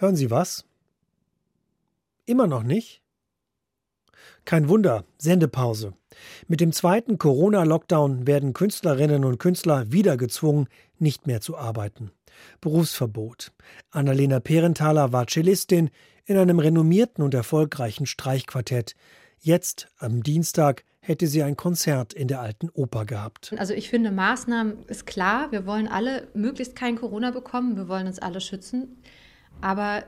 Hören Sie was? Immer noch nicht? Kein Wunder, Sendepause. Mit dem zweiten Corona-Lockdown werden Künstlerinnen und Künstler wieder gezwungen, nicht mehr zu arbeiten. Berufsverbot. Annalena Perenthaler war Cellistin in einem renommierten und erfolgreichen Streichquartett. Jetzt, am Dienstag, hätte sie ein Konzert in der alten Oper gehabt. Also ich finde, Maßnahmen ist klar. Wir wollen alle möglichst kein Corona bekommen. Wir wollen uns alle schützen. Aber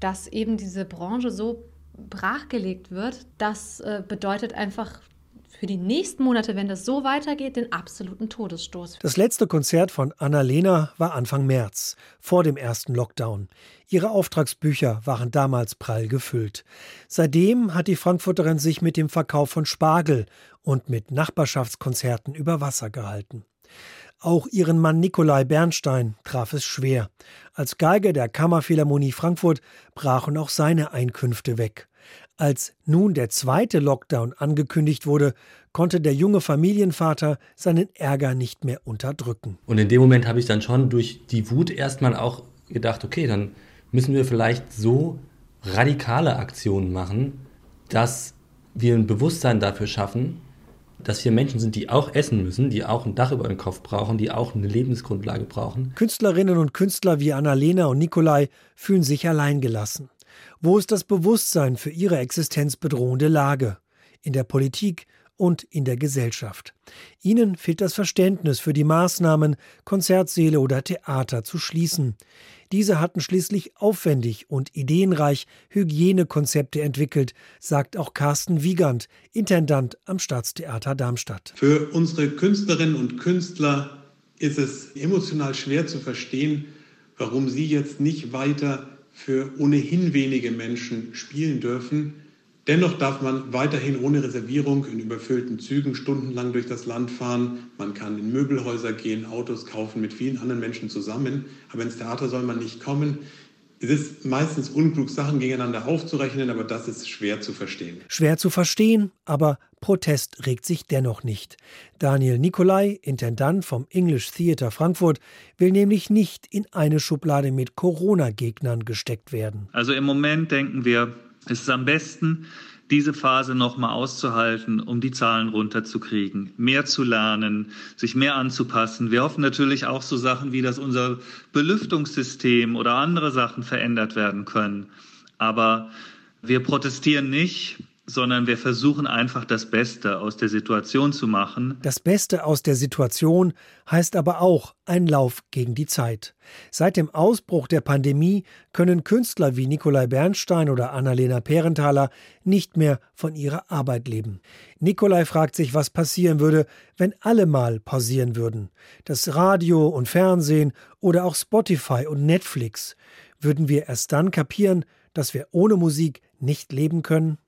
dass eben diese Branche so brachgelegt wird, das äh, bedeutet einfach für die nächsten Monate, wenn das so weitergeht, den absoluten Todesstoß. Das letzte Konzert von Annalena war Anfang März, vor dem ersten Lockdown. Ihre Auftragsbücher waren damals prall gefüllt. Seitdem hat die Frankfurterin sich mit dem Verkauf von Spargel und mit Nachbarschaftskonzerten über Wasser gehalten. Auch ihren Mann Nikolai Bernstein traf es schwer. Als Geiger der Kammerphilharmonie Frankfurt brachen auch seine Einkünfte weg. Als nun der zweite Lockdown angekündigt wurde, konnte der junge Familienvater seinen Ärger nicht mehr unterdrücken. Und in dem Moment habe ich dann schon durch die Wut erstmal auch gedacht, okay, dann müssen wir vielleicht so radikale Aktionen machen, dass wir ein Bewusstsein dafür schaffen, dass wir Menschen sind, die auch essen müssen, die auch ein Dach über den Kopf brauchen, die auch eine Lebensgrundlage brauchen. Künstlerinnen und Künstler wie Annalena und Nikolai fühlen sich alleingelassen. Wo ist das Bewusstsein für ihre existenzbedrohende Lage? In der Politik und in der Gesellschaft. Ihnen fehlt das Verständnis für die Maßnahmen, Konzertsäle oder Theater zu schließen. Diese hatten schließlich aufwendig und ideenreich Hygienekonzepte entwickelt, sagt auch Carsten Wiegand, Intendant am Staatstheater Darmstadt. Für unsere Künstlerinnen und Künstler ist es emotional schwer zu verstehen, warum sie jetzt nicht weiter für ohnehin wenige Menschen spielen dürfen. Dennoch darf man weiterhin ohne Reservierung in überfüllten Zügen stundenlang durch das Land fahren. Man kann in Möbelhäuser gehen, Autos kaufen mit vielen anderen Menschen zusammen. Aber ins Theater soll man nicht kommen. Es ist meistens unklug, Sachen gegeneinander aufzurechnen, aber das ist schwer zu verstehen. Schwer zu verstehen, aber Protest regt sich dennoch nicht. Daniel Nicolai, Intendant vom English Theatre Frankfurt, will nämlich nicht in eine Schublade mit Corona-Gegnern gesteckt werden. Also im Moment denken wir, es ist am besten, diese Phase nochmal auszuhalten, um die Zahlen runterzukriegen, mehr zu lernen, sich mehr anzupassen. Wir hoffen natürlich auch so Sachen wie, dass unser Belüftungssystem oder andere Sachen verändert werden können. Aber wir protestieren nicht, sondern wir versuchen einfach das Beste aus der Situation zu machen. Das Beste aus der Situation heißt aber auch ein Lauf gegen die Zeit. Seit dem Ausbruch der Pandemie können Künstler wie Nikolai Bernstein oder Annalena Perenthaler nicht mehr von ihrer Arbeit leben. Nikolai fragt sich, was passieren würde, wenn alle mal pausieren würden. Das Radio und Fernsehen oder auch Spotify und Netflix. Würden wir erst dann kapieren, dass wir ohne Musik nicht leben können?